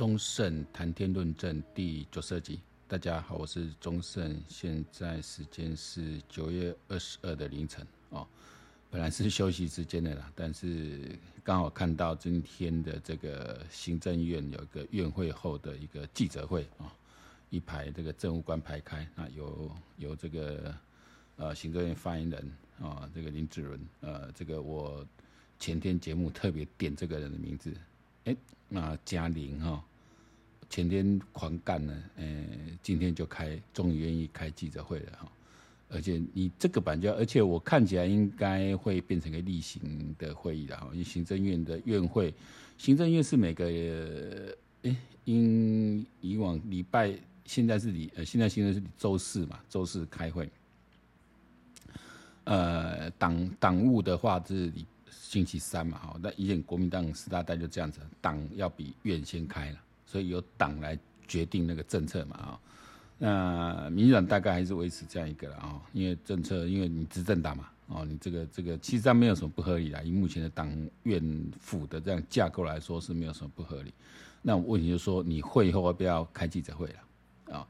中盛谈天论政第九十二集，大家好，我是中盛，现在时间是九月二十二的凌晨哦，本来是休息时间的啦，但是刚好看到今天的这个行政院有一个院会后的一个记者会啊，一排这个政务官排开，那有有这个呃行政院发言人啊，这个林志伦，呃，这个我前天节目特别点这个人的名字，哎，那嘉玲哈。前天狂干呢，呃，今天就开，终于愿意开记者会了哈。而且你这个版就，而且我看起来应该会变成个例行的会议了哈。因为行政院的院会，行政院是每个，哎，因以往礼拜，现在是礼，呃，现在现在是周四嘛，周四开会。呃，党党务的话是星期三嘛，哈。那以前国民党十大代就这样子，党要比院先开了。所以由党来决定那个政策嘛啊，那民进党大概还是维持这样一个了啊，因为政策，因为你执政党嘛哦，你这个这个其实上没有什么不合理啦，以目前的党院府的这样架构来说是没有什么不合理。那问题就是说，你会后要不要开记者会了啊？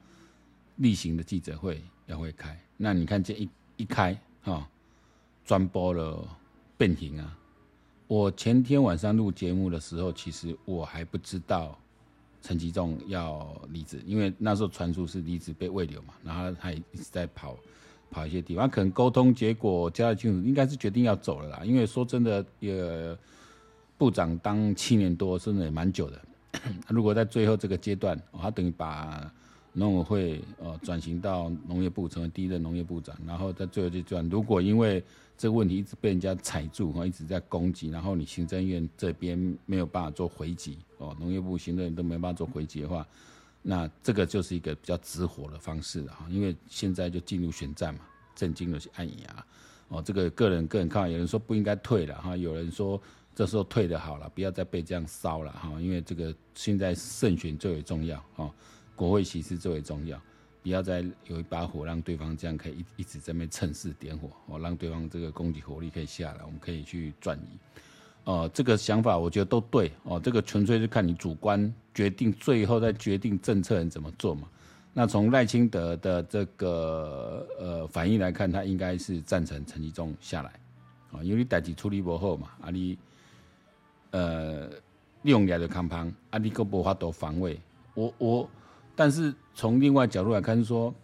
例行的记者会要会开，那你看这一一开啊，专播了变形啊！我前天晚上录节目的时候，其实我还不知道。陈吉仲要离职，因为那时候传出是离职被外流嘛，然后他一直在跑跑一些地方，可能沟通结果交代清楚，应该是决定要走了啦。因为说真的，呃，部长当七年多，真的也蛮久的。如果在最后这个阶段，他等于把农委会呃转型到农业部，成为第一任农业部长，然后在最后这阶段，如果因为这个问题一直被人家踩住，哈，一直在攻击，然后你行政院这边没有办法做回击，哦，农业部行政院都没办法做回击的话，那这个就是一个比较直火的方式了，哈，因为现在就进入选战嘛，震惊了些案牙，哦，这个个人个人看法，有人说不应该退了，哈，有人说这时候退的好了，不要再被这样烧了，哈，因为这个现在胜选最为重要，哈，国会席次最为重要。不要再有一把火，让对方这样可以一一直在那边趁势点火，哦，让对方这个攻击火力可以下来，我们可以去转移。哦，这个想法我觉得都对，哦，这个纯粹是看你主观决定，最后再决定政策人怎么做嘛。那从赖清德的这个呃反应来看，他应该是赞成陈吉仲下来，啊，因为你代志处理不好嘛，啊你呃利用来的康胖，啊你个无法度防卫，我我。但是从另外角度来看，说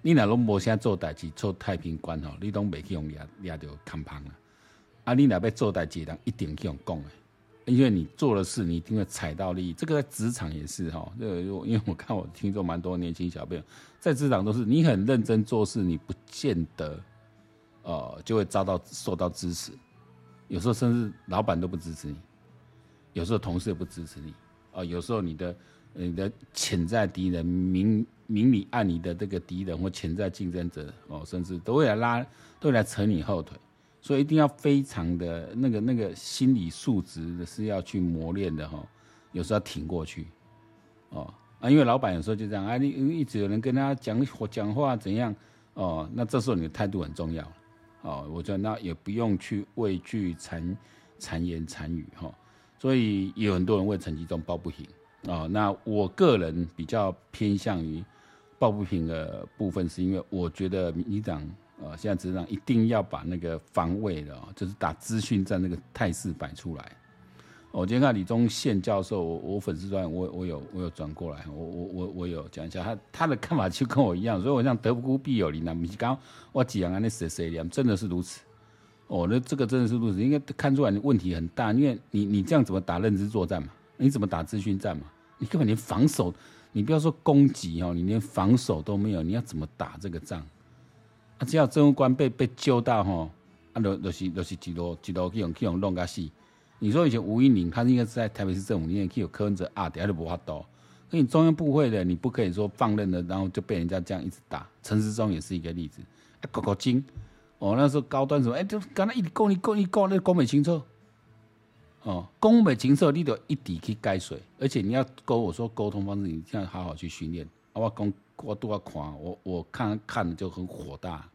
你若拢无啥做代志，做太平官吼，你拢袂去用抓抓到康胖啊！啊，你若要做代志，人一定去用讲的，因为你做的事，你一定会踩到利益。这个在职场也是哈，这个因为我看我听众蛮多年轻小朋友在职场都是，你很认真做事，你不见得呃就会遭到受到支持，有时候甚至老板都不支持你，有时候同事也不支持你啊、呃，有时候你的。你的潜在敌人、明明里暗里的这个敌人或潜在竞争者哦，甚至都会来拉，都会来扯你后腿，所以一定要非常的那个那个心理素质是要去磨练的哈，有时候要挺过去，哦啊，因为老板有时候就这样啊，你一直有人跟他讲讲话怎样哦，那这时候你的态度很重要哦，我觉得那也不用去畏惧谗谗言谗语哈，所以有很多人为陈吉仲抱不平。哦，那我个人比较偏向于抱不平的部分，是因为我觉得民进党呃，现在执政党一定要把那个防卫的，就是打资讯战那个态势摆出来。我今天看李宗宪教授，我我粉丝专我我有我有转过来，我我我我有讲一下他他的看法就跟我一样，所以我想得不孤必有邻啊，不是刚我讲啊那谁谁的，真的是如此。哦，那这个真的是如此，应该看出来问题很大，因为你你这样怎么打认知作战嘛？你怎么打资讯战嘛？你根本连防守，你不要说攻击哦，你连防守都没有，你要怎么打这个仗？啊，只要政务官被被揪到吼，啊，都都是都是几多几多去用去用弄个死。你说以前吴一宁，他应该是在台北市政府里面去有柯文哲啊，底下都无法度。那你中央部会的，你不可以说放任的，然后就被人家这样一直打。陈时中也是一个例子，哎，搞搞精，哦，那时候高端什么，哎，就刚才一讲一讲一讲，那讲不清楚。哦，宫美禽兽，你得一底去改水，而且你要沟我说沟通方式，你这样好好去训练。我讲我都要看我，我看看就很火大。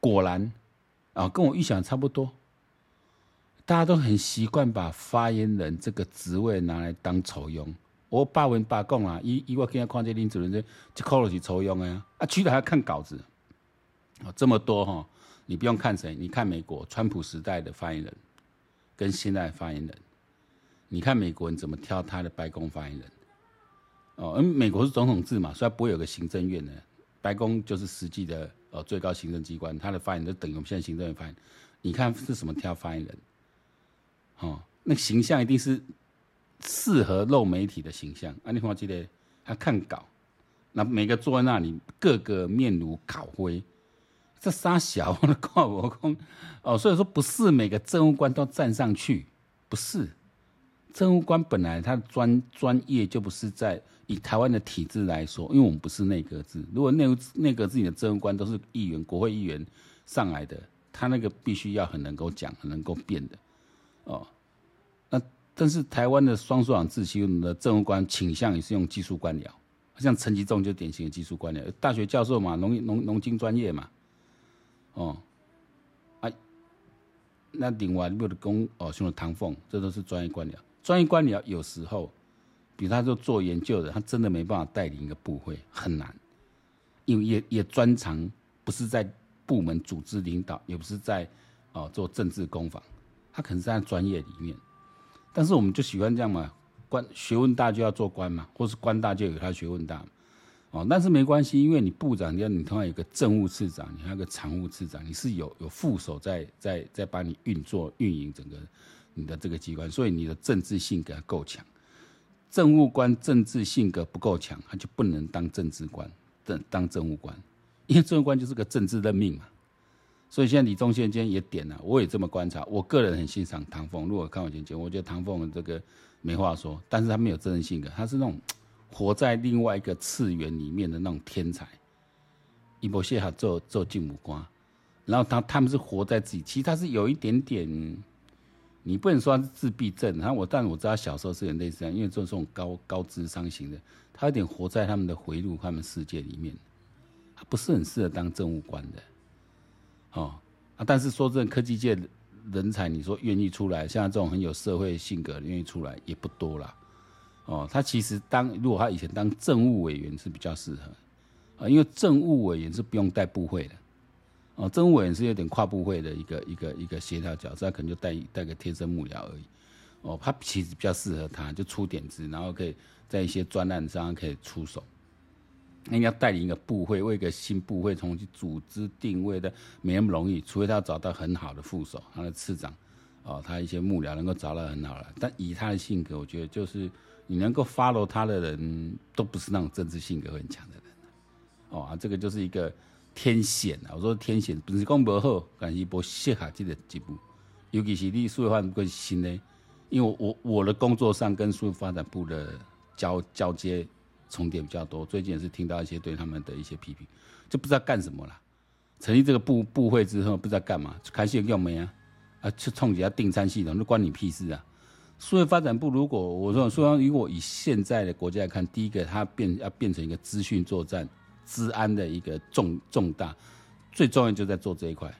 果然啊，跟我预想差不多，大家都很习惯把发言人这个职位拿来当酬庸，我百分百讲啊，以以我今日看这林主任这这考的是抽样的啊，啊，去了还要看稿子，哦，这么多哈，你不用看谁，你看美国川普时代的发言人。跟现在的发言人，你看美国人怎么挑他的白宫发言人，哦，因为美国是总统制嘛，所以不会有个行政院的，白宫就是实际的呃最高行政机关，他的发言人就等于我们现在行政院发言，你看是什么挑发言人，哦，那形象一定是。适合露媒体的形象，啊，你看这个，他看稿，那每个坐在那里，个个面如烤灰，这三小我都看我讲。哦，所以说不是每个政务官都站上去，不是，政务官本来他专专业就不是在以台湾的体制来说，因为我们不是内阁制，如果内内阁制里的政务官都是议员、国会议员上来的，他那个必须要很能够讲、很能够辩的，哦。那但是台湾的双首长制，其实的政务官倾向也是用技术官僚，像陈吉仲就典型的技术官僚，大学教授嘛，农农农经专业嘛，哦，啊，那另外没有的工哦，像唐凤，这都是专业官僚。专业官僚有时候，比如他就做研究的，他真的没办法带领一个部会，很难，因为也也专长不是在部门组织领导，也不是在哦做政治攻防，他可能是在专业里面。但是我们就喜欢这样嘛，官学问大就要做官嘛，或是官大就有他学问大嘛，哦，但是没关系，因为你部长你你同样有个政务次长，你还有个常务次长，你是有有副手在在在帮你运作运营整个你的这个机关，所以你的政治性格够强。政务官政治性格不够强，他就不能当政治官，当当政务官，因为政务官就是个政治任命嘛。所以现在李宗宪今天也点了，我也这么观察。我个人很欣赏唐凤，如果看我前节，我觉得唐凤这个没话说，但是他没有政治性格，他是那种活在另外一个次元里面的那种天才。伊波谢哈做做进母官，然后他他们是活在自己，其实他是有一点点，你不能说他是自闭症。然后我，但我知道他小时候是很类似这样，因为做这种高高智商型的，他有点活在他们的回路、他们世界里面，他不是很适合当政务官的。哦啊，但是说真的，科技界人才，你说愿意出来，像这种很有社会性格愿意出来也不多啦。哦，他其实当如果他以前当政务委员是比较适合啊，因为政务委员是不用带部会的。哦，政务委员是有点跨部会的一个一个一个协调角色，他可能就带带个贴身幕僚而已。哦，他其实比较适合他，就出点子，然后可以在一些专案上可以出手。应该带领一个部会，为一个新部会重新组织定位的，没那么容易。除非他要找到很好的副手，他的次长，哦，他一些幕僚能够找到很好的。但以他的性格，我觉得就是你能够 follow 他的人，都不是那种政治性格很强的人。哦啊，这个就是一个天险啊！我说天险不是讲不好，但是不适合这个职务。尤其是你数位发展部新的，因为我我的工作上跟数位发展部的交交接。重叠比较多，最近也是听到一些对他们的一些批评，就不知道干什么了。成立这个部部会之后，不知道干嘛，开始用没啊？啊，去冲击下订餐系统，那关你屁事啊！数位发展部如果我说，虽然如果以现在的国家来看，第一个它变要变成一个资讯作战、资安的一个重重大，最重要就在做这一块。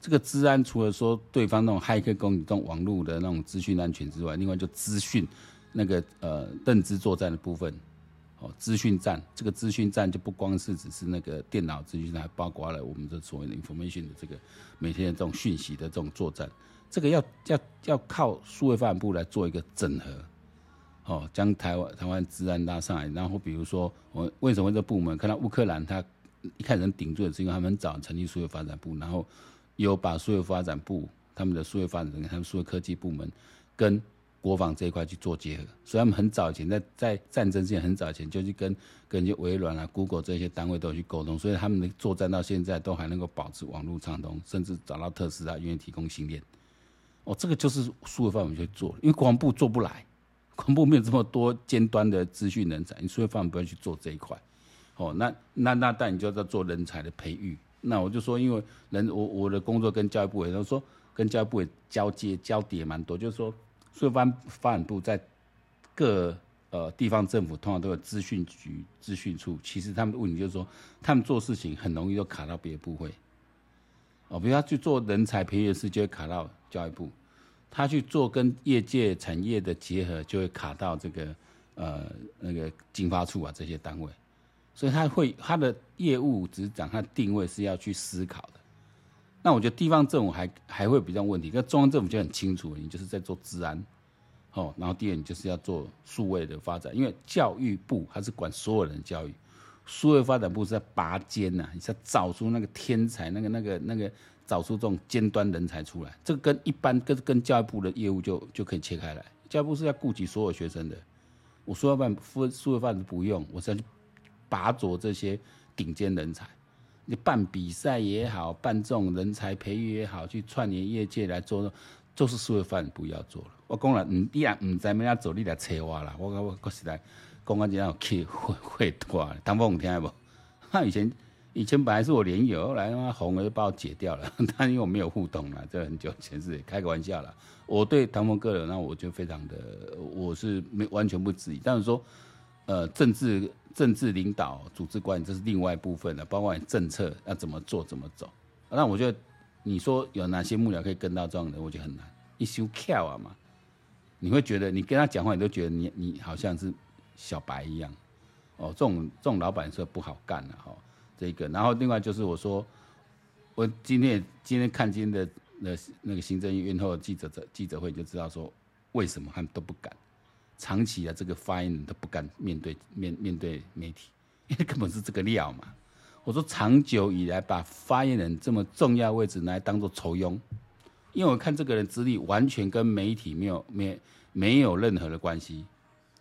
这个资安除了说对方那种骇客攻击这种网络的那种资讯安全之外，另外就资讯那个呃认知作战的部分。哦资讯战，这个资讯战就不光是只是那个电脑资讯，还包括了我们的所谓的 information 的这个每天的这种讯息的这种作战，这个要要要靠数位发展部来做一个整合，哦，将台湾台湾资安拉上来。然后比如说，我为什么这部门看到乌克兰，他一开始能顶住的是因为他们很早成立数位发展部，然后有把数位发展部他们的数位发展他们数位科技部门跟。国防这一块去做结合，所以他们很早以前在在战争之前很早以前就去跟跟一些微软啊、Google 这些单位都去沟通，所以他们的作战到现在都还能够保持网络畅通，甚至找到特斯拉愿意提供星链。哦，这个就是数位发展部去做，因为国防部做不来，国防部没有这么多尖端的资讯人才，你数位发展部要去做这一块。哦，那那那但你就要在做人才的培育。那我就说，因为人我我的工作跟教育部也都说跟教育部也交接交叠蛮多，就是说。数位发发展部在各呃地方政府通常都有资讯局、资讯处，其实他们的问题就是说，他们做事情很容易就卡到别的部会。哦，比如他去做人才培育的事，就会卡到教育部；他去做跟业界产业的结合，就会卡到这个呃那个经发处啊这些单位，所以他会他的业务执掌，他定位是要去思考的。那我觉得地方政府还还会比较问题，那中央政府就很清楚，你就是在做治安，哦，然后第二你就是要做数位的发展，因为教育部它是管所有人教育，数位发展部是在拔尖呐，你是要找出那个天才，那个那个那个找出这种尖端人才出来，这个跟一般跟跟教育部的业务就就可以切开来，教育部是要顾及所有学生的，我数位发展数位发展不用，我是要去拔擢这些顶尖人才。你办比赛也好，办这种人才培育也好，去串联业界来做，就是数位发展不要做了。我讲了，你你也唔知咩样做，你来催我啦。我我我实在讲完这样气会会断，唐凤听不？他 以前以前本来是我连友，后来他妈红了就把我解掉了。但因为我没有互动了，这很久前是开个玩笑了。我对唐凤个人，那我就非常的，我是没完全不质疑。但是说，呃，政治。政治领导、组织管理，这是另外一部分的，包括政策要怎么做、怎么走。那我觉得，你说有哪些幕僚可以跟到这样的，我觉得很难。一修跳啊嘛，你会觉得你跟他讲话，你都觉得你你好像是小白一样。哦，这种这种老板是不好干的哈。这个，然后另外就是我说，我今天今天看今天的那那个行政院后记者记者会，就知道说为什么他们都不敢。长期的这个发言人都不敢面对面面对媒体，因为根本是这个料嘛。我说长久以来把发言人这么重要位置拿来当做酬庸，因为我看这个人资历完全跟媒体没有没没有任何的关系，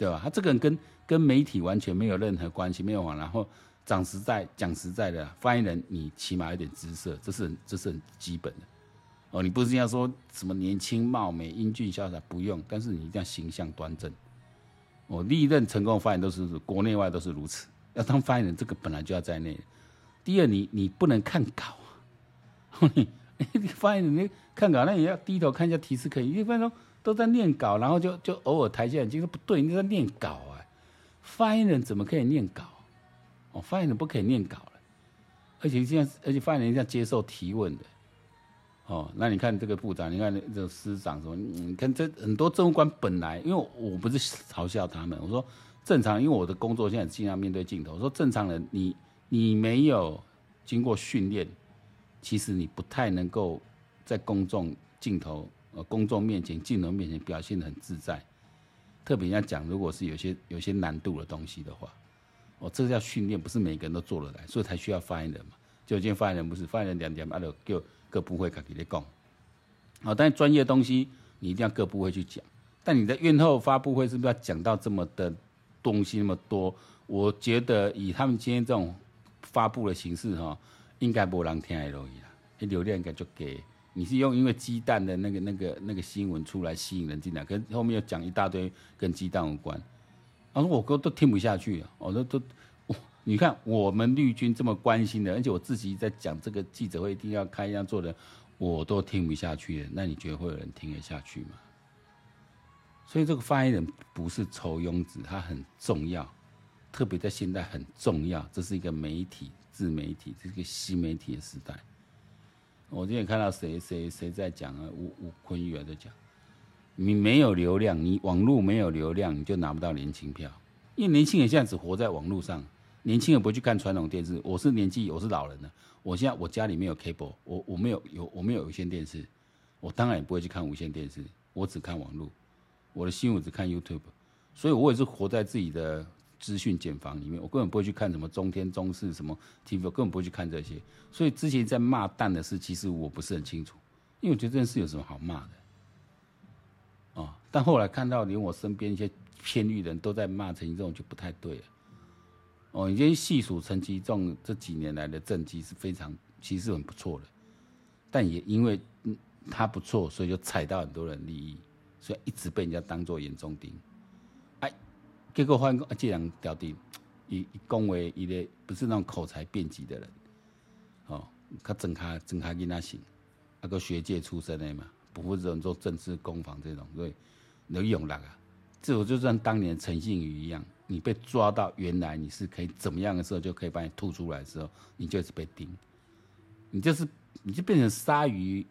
对吧？他这个人跟跟媒体完全没有任何关系，没有往然后讲实在讲实在的，发言人你起码有点姿色，这是这是很基本的。哦，你不是要说什么年轻貌美、英俊潇洒不用，但是你一定要形象端正。哦历任成功的发言都是国内外都是如此。要当发言人，这个本来就要在内。第二，你你不能看稿啊。你发言人你看稿，那也要低头看一下提示，可以。一分钟都在念稿，然后就就偶尔抬起眼睛说不对，你在念稿啊。发言人怎么可以念稿？哦，发言人不可以念稿了。而且现在，而且发言人要接受提问的。哦，那你看这个部长，你看这个司长什么？你看这很多政务官本来，因为我不是嘲笑他们，我说正常，因为我的工作现在尽量面对镜头。我说正常人，你你没有经过训练，其实你不太能够在公众镜头呃公众面前镜头面前表现得很自在。特别人家讲，如果是有些有些难度的东西的话，哦，这个叫训练，不是每个人都做得来，所以才需要发言人嘛。就今天发言人不是发言人两点，阿就各。各部会可以来讲，好，但是专业东西你一定要各部会去讲。但你的院后发布会是不是要讲到这么的东西那么多？我觉得以他们今天这种发布的形式哈，应该没人听而已啦。流量应该就给你是用因为鸡蛋的那个那个那个新闻出来吸引人进来，可是后面又讲一大堆跟鸡蛋无关，然后我哥都听不下去，我都都。你看我们绿军这么关心的，而且我自己在讲这个记者会一定要开一样做的，我都听不下去了。那你觉得会有人听得下去吗？所以这个发言人不是酬庸子，他很重要，特别在现在很重要。这是一个媒体、自媒体，这是一个新媒体的时代。我今天看到谁谁谁在讲啊？吴吴坤玉在讲，你没有流量，你网络没有流量，你就拿不到年轻票，因为年轻人现在只活在网络上。年轻人不会去看传统电视，我是年纪，我是老人了。我现在我家里没有 cable，我我没有有我没有有线电视，我当然也不会去看无线电视，我只看网络，我的新闻只看 YouTube，所以我也是活在自己的资讯茧房里面，我根本不会去看什么中天、中视什么 TV，根本不会去看这些。所以之前在骂蛋的事，其实我不是很清楚，因为我觉得这件事有什么好骂的？哦，但后来看到连我身边一些偏绿人都在骂陈吉仲，就不太对了。哦，已经细数陈吉仲这几年来的政绩是非常，其实很不错的，但也因为嗯他不错，所以就踩到很多人利益，所以一直被人家当做眼中钉。结果发现啊这样掉地，以以恭维一类不是那种口才辩捷的人，哦，他整卡整卡跟他行，那个学界出身的嘛，不负责任做政治攻防这种，所以能用那个，这我就像当年陈信宇一样。你被抓到，原来你是可以怎么样的时候，就可以把你吐出来的时候，你就是被盯，你就是你就变成鲨鱼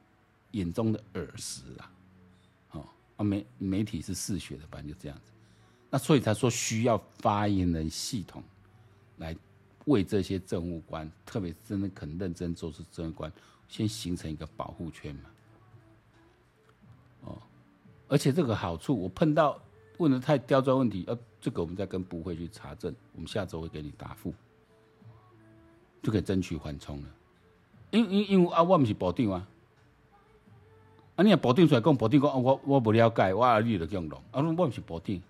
眼中的耳石了。哦，啊媒媒体是嗜血的，反正就这样子。那所以才说需要发言人系统来为这些政务官，特别真的肯认真做事政务官，先形成一个保护圈嘛。哦，而且这个好处，我碰到问的太刁钻问题，呃，这个我们再跟部会去查证，我们下周会给你答复，就可以争取缓冲了。因因因为啊，我们是保定啊，啊，你啊保定出来讲保定讲啊，我我不了解，我啊你就这样弄，啊，我不是保定，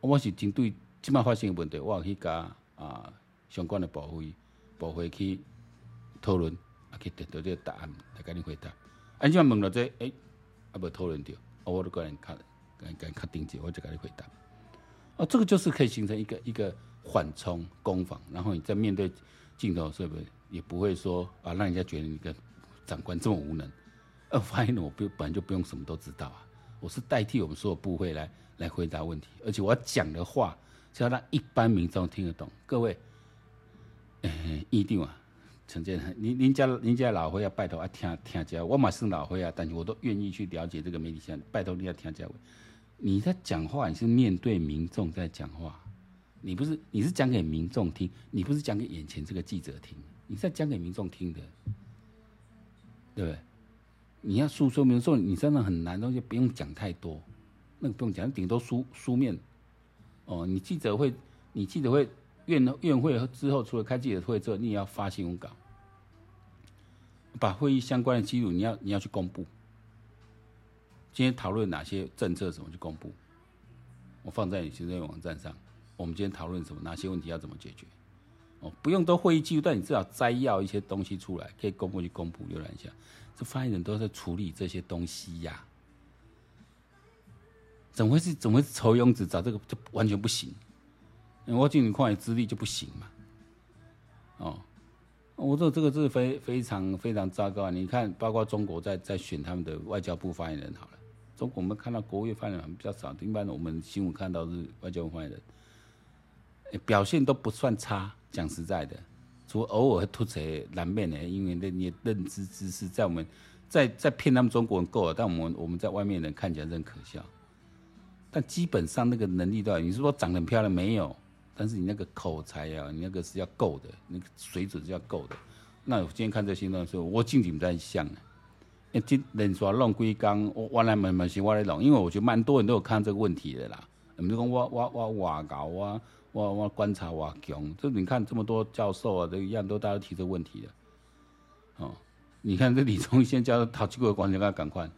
我是针对即摆发生的问题，我去甲啊相关的部会部会去讨论，啊去得到这个答案来甲你回答。啊，你问了这，诶、欸，啊无讨论到，啊，我都个人看，个人确定者，我就甲你回答。啊，这个就是可以形成一个一个缓冲攻防，然后你在面对镜头是不是？也不会说啊，让人家觉得你个长官这么无能。呃，发现我不本来就不用什么都知道啊，我是代替我们所有部会来来回答问题，而且我讲的话是要让一般民众听得懂。各位，一定啊，陈建恒，您您家您家老会要拜托啊，听听家，我嘛是老会啊，但是我都愿意去了解这个媒体现在，拜托你要听家。你在讲话，你是面对民众在讲话，你不是你是讲给民众听，你不是讲给眼前这个记者听。你在讲给民众听的，对不对？你要诉说明说你真的很难，东西不用讲太多，那个不用讲，顶多书书面。哦，你记者会，你记者会院院会之后，除了开记者会之后，你也要发新闻稿，把会议相关的记录你要你要去公布。今天讨论哪些政策怎么去公布，我放在你行政网站上。我们今天讨论什么？哪些问题要怎么解决？哦，不用都会议记录，但你至少摘要一些东西出来，可以公布去公布浏览一下。这发言人都在处理这些东西呀、怎么会是怎么会是抽庸子找这个就完全不行？我进你旷野之力就不行嘛？哦，我这这个是非非常非常糟糕啊！你看，包括中国在在选他们的外交部发言人好了，中国我们看到国务院发言人比较少，一般我们新闻看到是外交部发言人。表现都不算差，讲实在的，除偶尔会突出难免的，因为那些认知知识在我们在在骗他们中国人够了，但我们我们在外面人看起来真可笑。但基本上那个能力都，你是说长得很漂亮没有？但是你那个口才啊，你那个是要够的，那个水准是要够的。那我今天看这新闻的时候，我静静在想，哎，今连续弄几工，我我来慢慢先我来弄，因为我觉得蛮多人都有看这个问题的啦。你们讲我我我我搞啊？我我观察我强，这你看这么多教授啊，这一样都大家提这个问题的，哦，你看这李宗宪教授讨几个关键，赶快。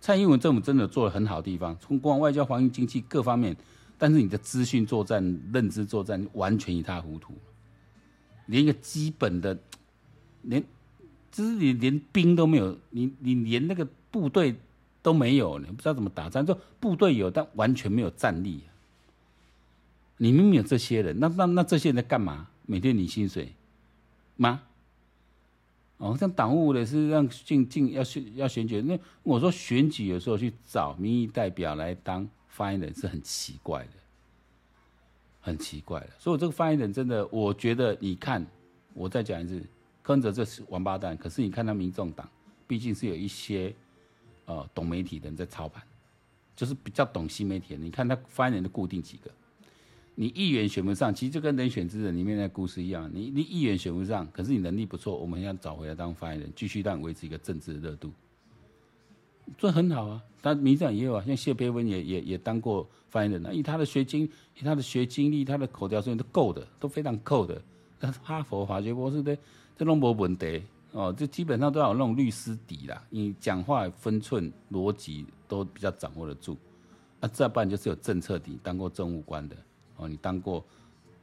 蔡英文政府真的做了很好的地方，从国防、外交、防疫、经济各方面，但是你的资讯作战、认知作战完全一塌糊涂，连一个基本的，连就是你连兵都没有，你你连那个部队都没有，你不知道怎么打仗，就部队有，但完全没有战力。你明明有这些人，那那那这些人在干嘛？每天领薪水吗？哦，像党务的是让进进要选要选举，那我说选举有时候去找民意代表来当发言人是很奇怪的，很奇怪的。所以我这个发言人真的，我觉得你看，我再讲一次，柯文哲这是王八蛋。可是你看他民众党，毕竟是有一些呃懂媒体的人在操盘，就是比较懂新媒体的。你看他发言人的固定几个。你议员选不上，其实就跟人选之人里面的故事一样。你你议员选不上，可是你能力不错，我们要找回来当发言人，继续让维持一个政治的热度，这很好啊。但民进党也有啊，像谢培文也也也当过发言人啊，以他的学经，以他的学经历，他的口条声都够的，都非常够的。但是哈佛法学博士的这种没问题哦，这基本上都要有那种律师底啦，你讲话分寸逻辑都比较掌握得住。啊，再不然就是有政策底，当过政务官的。哦，你当过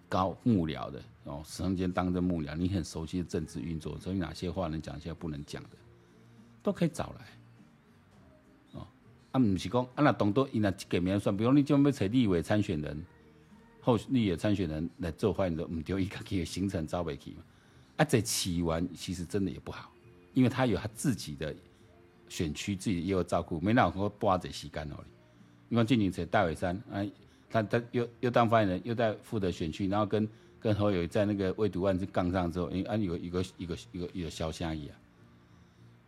高幕僚的哦，时间当着幕僚，你很熟悉的政治运作，所以哪些话能讲，哪些不能讲的，都可以找来。哦，啊，不是讲啊，那董多伊那给名算，比如你专门找立委参选人，后立委参选人来做发言的，唔丢一个可以行程招不起嘛？啊，这起完其实真的也不好，因为他有他自己的选区，自己也有照顾，没那么多这时间哦。你看最近在大尾山啊。他他又又当发言人，又在负责选区，然后跟跟侯友在那个未读案子杠上之后，哎，有一个一个一个一个一个小虾米啊，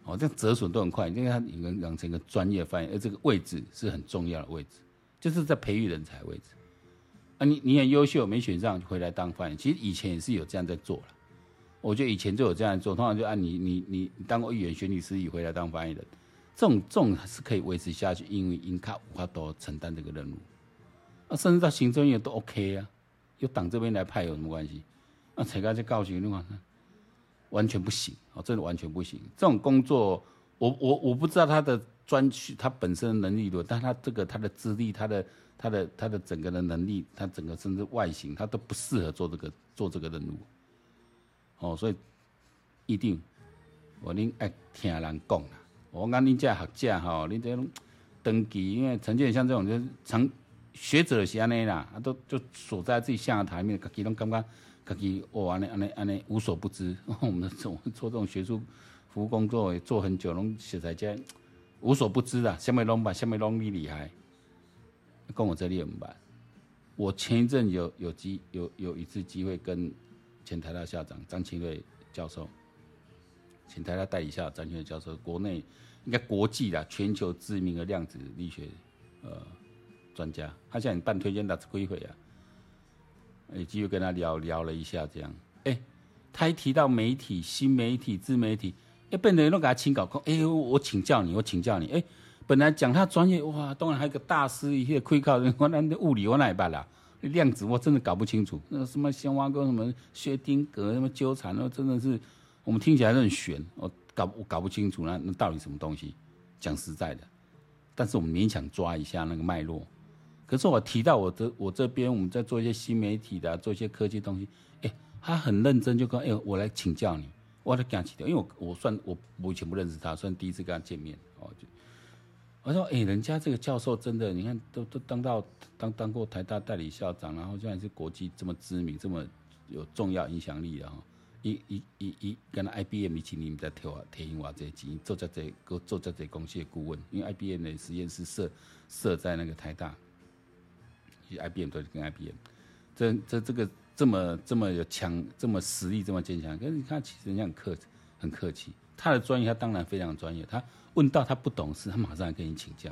哦，这样折损都很快，因为他已经养成一个专业发言，而这个位置是很重要的位置，就是在培育人才位置。啊，你你很优秀，没选上回来当发言。其实以前也是有这样在做了，我觉得以前就有这样做，通常就按你你你当过议员、选举司仪回来当发言人，这种这种是可以维持下去，因为因卡无法都承担这个任务，啊，甚至到行政院都 OK 啊，由党这边来派有什么关系？啊，才刚才告诉你话，完全不行，哦，真的完全不行。这种工作，我我我不知道他的专区，他本身的能力多，但他这个他的资历，他的。他的他的整个的能力，他整个甚至外形，他都不适合做这个做这个任务。哦，所以一定我恁爱听人讲啦。我讲恁这学者哈，恁这种登记，因为陈建像这种就是成学者是安尼啦，啊，都就锁在自己象牙塔里面，自己拢感觉自己哦安尼安尼安尼无所不知。我们做做这种学术服务工作也，做很久，拢实在这无所不知啦，什么拢把什么拢厉厉害。跟我这里很办，我前一阵有有机有有一次机会跟前台大校长张清瑞教授，前台大代理校长张清瑞教授，国内应该国际的全球知名的量子力学呃专家，他叫你办推荐大致规会啊，有机会跟他聊聊了一下这样，哎、他一提到媒体、新媒体、自媒体，哎，本人都给他请稿，哎，我请教你，我请教你，哎。本来讲他专业哇，当然还有个大师一些亏靠人，我那物理我哪办啦？量子我真的搞不清楚，那什么先挖沟什么薛丁格什么纠缠，那真的是我们听起来很玄，我搞我搞不清楚那那到底什么东西？讲实在的，但是我们勉强抓一下那个脉络。可是我提到我这我这边我们在做一些新媒体的，做一些科技东西，哎，他很认真就跟，哎，我来请教你，我来讲起来，因为我我算我我以前不认识他，算第一次跟他见面哦就。我说：“哎、人家这个教授真的，你看都都当到当当过台大代理校长，然后现在是国际这么知名、这么有重要影响力的哈。一、一、一、一跟 IBM 一起，你们在调调音瓦这机做这这做在这公司的顾问，因为 IBM 的实验室设设在那个台大，IBM 都跟 IBM，这这这个这么这么有强、这么实力、这么坚强。可是你看，其实人家很客很客气，他的专业他当然非常专业，他。”问到他不懂事，他马上来跟你请教。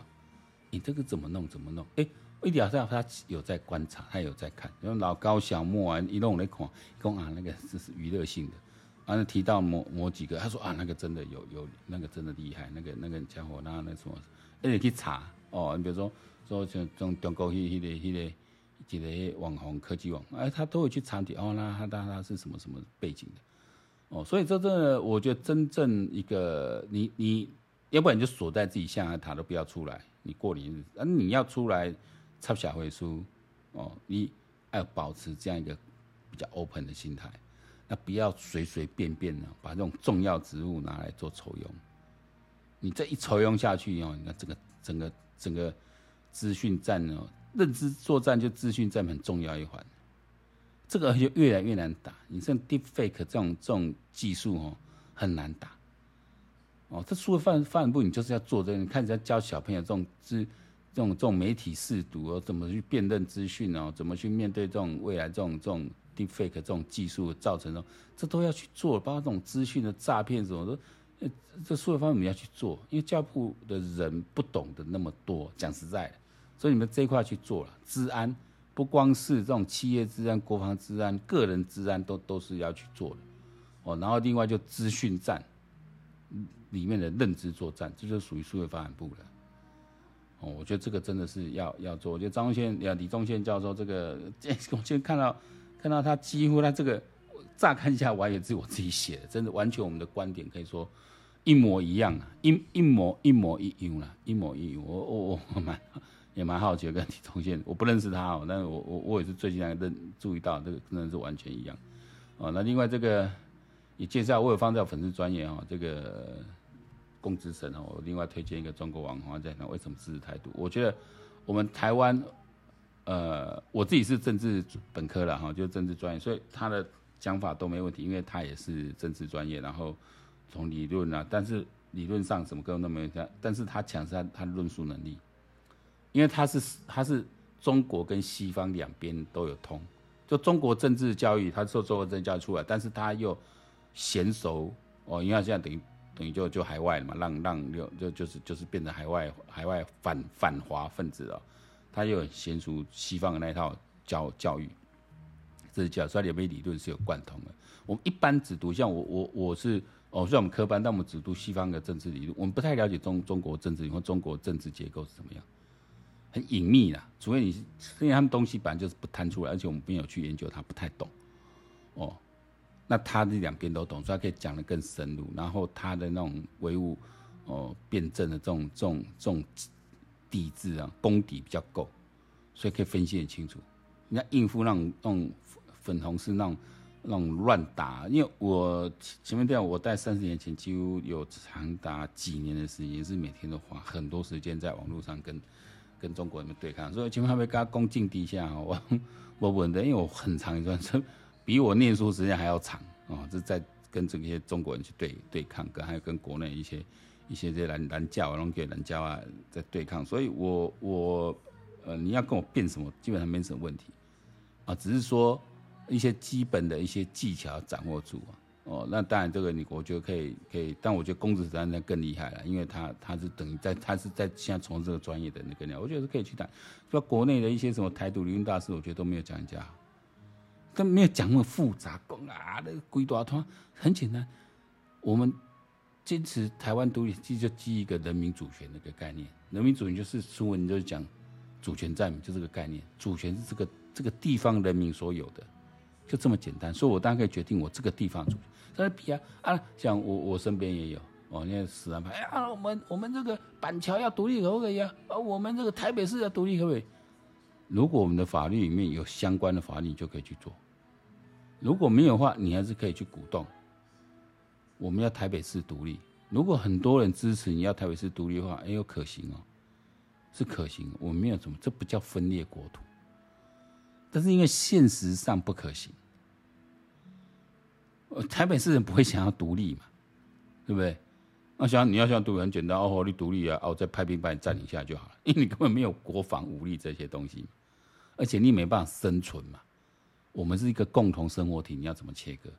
你这个怎么弄？怎么弄？哎，一点上他有在观察，他有在看。然后老高、小莫啊，一弄来看，讲啊，那个这是娱乐性的。完了提到某某几个，他说啊，那个真的有有，那个真的厉害，那个那个家伙，那那什么，哎，你去查哦。你比如说说像从中国去那个那个一个网红科技网，哎，他都会去查底哦，那他他他是什么什么背景的？哦，所以这真的，我觉得真正一个你你。要不然就锁在自己象牙塔都不要出来，你过年日子，啊，你要出来插小会书，哦，你要保持这样一个比较 open 的心态，那不要随随便便的把这种重要职务拿来做酬庸，你这一酬庸下去哦，你看整个整个整个资讯战哦，认知作战就资讯战很重要一环，这个就越来越难打，你像 deepfake 这种这种技术哦，很难打。哦，这书的范范部，你就是要做这个。你看人家教小朋友这种资，这种这种媒体识读哦，怎么去辨认资讯哦，怎么去面对这种未来这种这种 deepfake 这种技术造成的，这都要去做。包括这种资讯的诈骗什么的，呃，这书的方面我们要去做，因为教部的人不懂得那么多。讲实在的，所以你们这一块去做了，治安不光是这种企业治安、国防治安、个人治安都都是要去做的。哦，然后另外就资讯战。里面的认知作战，这就属于数位发展部了。哦，我觉得这个真的是要要做。我觉得张宗宪、李宗宪教授这个，我今天看到看到他几乎他这个，乍看一下我还以为是我自己写的，真的完全我们的观点可以说一模一样啊，一一模一模一样啦，一模一样。我我我蛮也蛮好奇的，跟李宗宪，我不认识他哦，但是我我我也是最近才认注意到这个真的是完全一样。哦，那另外这个也介绍，我有放在粉丝专页哦，这个。公之神哦，我另外推荐一个中国网红在讲为什么支持台独。我觉得我们台湾，呃，我自己是政治本科了哈，就政治专业，所以他的讲法都没问题，因为他也是政治专业，然后从理论啊，但是理论上什么根本都没有讲，但是他强是他他论述能力，因为他是他是中国跟西方两边都有通，就中国政治教育他受中国政治教育出来，但是他又娴熟哦，因为他现在等于。等于就就海外了嘛，让让就就就是就是变成海外海外反反华分子了，他又娴熟西方的那一套教教育，这是教，所以两边理论是有贯通的。我们一般只读像我我我是哦，虽然我们科班，但我们只读西方的政治理论，我们不太了解中中国政治或中国政治结构是怎么样，很隐秘的。除非你是因为他们东西本来就是不摊出来，而且我们没有去研究，他不太懂。哦，那他这两边都懂，所以他可以讲得更深入。然后他的那种唯物哦辩证的这种这种这种底子啊，功底比较够，所以可以分析很清楚。人家应付那种那种粉红是那种那种乱打，因为我前面这样，我在三十年前几乎有长达几年的时间，是每天都花很多时间在网络上跟跟中国人对抗，所以前面还没跟他恭敬低下，我我稳的，因为我很长一段时间。比我念书时间还要长哦，这在跟这些中国人去对对抗，跟还有跟国内一些一些这些蓝蓝教啊、龙给蓝教啊在对抗，所以我我呃你要跟我辩什么，基本上没什么问题。啊，只是说一些基本的一些技巧掌握住啊。哦，那当然这个你我觉得可以可以，但我觉得公子实在更厉害了，因为他他是等于在他是在现在从事这个专业的那个，我觉得是可以去谈，说国内的一些什么台独理论大师，我觉得都没有讲人家好。但没有讲那么复杂，讲啊，那个鬼大团很简单。我们坚持台湾独立，其实就基于一个人民主权的一个概念。人民主权就是书文就是讲主权在民，就这个概念。主权是这个这个地方人民所有的，就这么简单。所以我当然可以决定我这个地方主权。在比啊啊，像我我身边也有哦，那死人牌，哎呀，我们我们这个板桥要独立可不可以啊？啊，我们这个台北市要独立可不可以？如果我们的法律里面有相关的法律，你就可以去做。如果没有的话，你还是可以去鼓动。我们要台北市独立。如果很多人支持你要台北市独立的话，哎呦，可行哦，是可行。我们没有什么，这不叫分裂国土。但是因为现实上不可行，台北市人不会想要独立嘛，对不对？那想你要想独立很简单哦，你独立啊，我再派兵把你占领下就好了，因为你根本没有国防武力这些东西，而且你没办法生存嘛。我们是一个共同生活体，你要怎么切割？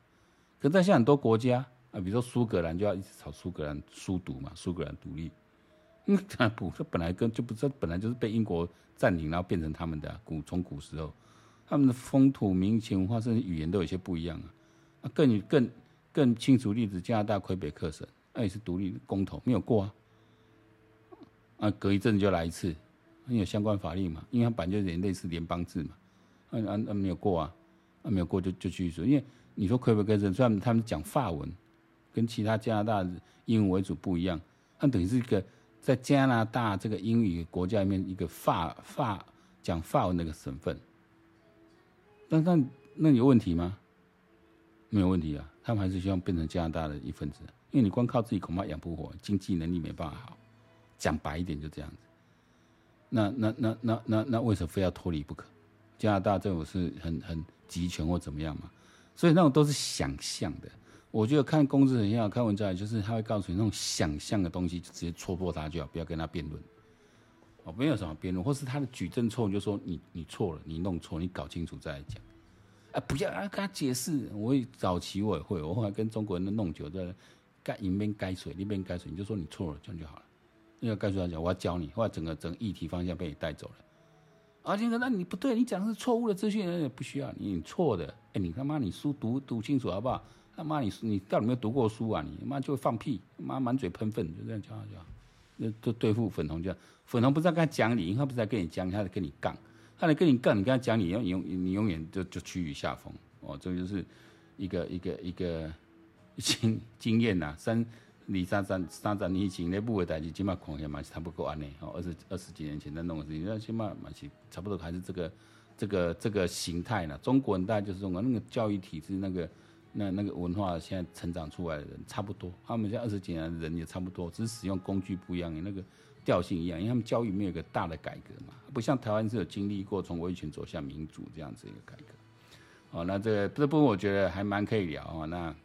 可在像很多国家啊，比如说苏格兰，就要一直吵苏格兰苏独嘛，苏格兰独立。嗯，不，这本来跟就不是，本来就是被英国占领，然后变成他们的、古从古时候，他们的风土民情文化甚至语言都有些不一样啊。更更更清楚例子，加拿大魁北克省，那也是独立公投没有过啊。啊，隔一阵就来一次，有相关法律嘛？因为它本来就有点类似联邦制嘛。啊啊啊，没有过啊。啊、没有过就就继续说，因为你说魁北克省，虽然他们讲法文，跟其他加拿大英文为主不一样，那等于是一个在加拿大这个英语国家里面一个法法讲法文那个省份。但那那有问题吗？没有问题啊，他们还是希望变成加拿大的一份子，因为你光靠自己恐怕养不活，经济能力没办法好。讲白一点就这样子。那那那那那那为什么非要脱离不可？加拿大政府是很很。集权或怎么样嘛，所以那种都是想象的。我觉得看公司很像看文章，就是他会告诉你那种想象的东西，就直接戳破他就好，不要跟他辩论。哦，没有什么辩论，或是他的举证错，误就说你你错了，你弄错，你搞清楚再来讲。啊，不要啊，跟他解释。我也早期我也会，我后来跟中国人弄久，在该一边该水，那边该水，你就说你错了，这样就好了。那个该说他讲，我要教你，后来整个整个议题方向被你带走了。而且那你不对，你讲的是错误的资讯，也不需要你错的。哎，你他妈你书读读清楚好不好？他妈你你到底没有读过书啊？你妈就会放屁，妈满嘴喷粪，就这样讲就好。那就对付粉红这样，粉红不是在跟他讲理，他不是在跟你讲，他在跟你杠，他在跟你干，你跟他讲你，永永你永远就就趋于下风。哦，这就是一个一个一个经经验呐，三。你三三三三年前那部的代志，起码看起来嘛是差不多安尼。哦，二十二十几年前在弄的事情，那起码嘛是差不多还是这个这个这个形态呢。中国人大概就是中国那个教育体制，那个那那个文化现在成长出来的人差不多。他们现在二十几年的人也差不多，只是使用工具不一样，那个调性一样。因为他们教育没有一个大的改革嘛，不像台湾是有经历过从威权走向民主这样子一个改革。哦，那这这部分我觉得还蛮可以聊啊。那。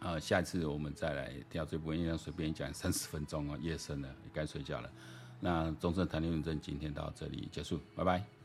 呃，下次我们再来聊这部分，因为随便讲三十分钟哦，夜深了，也该睡觉了。那中正谈天论证今天到这里结束，拜拜。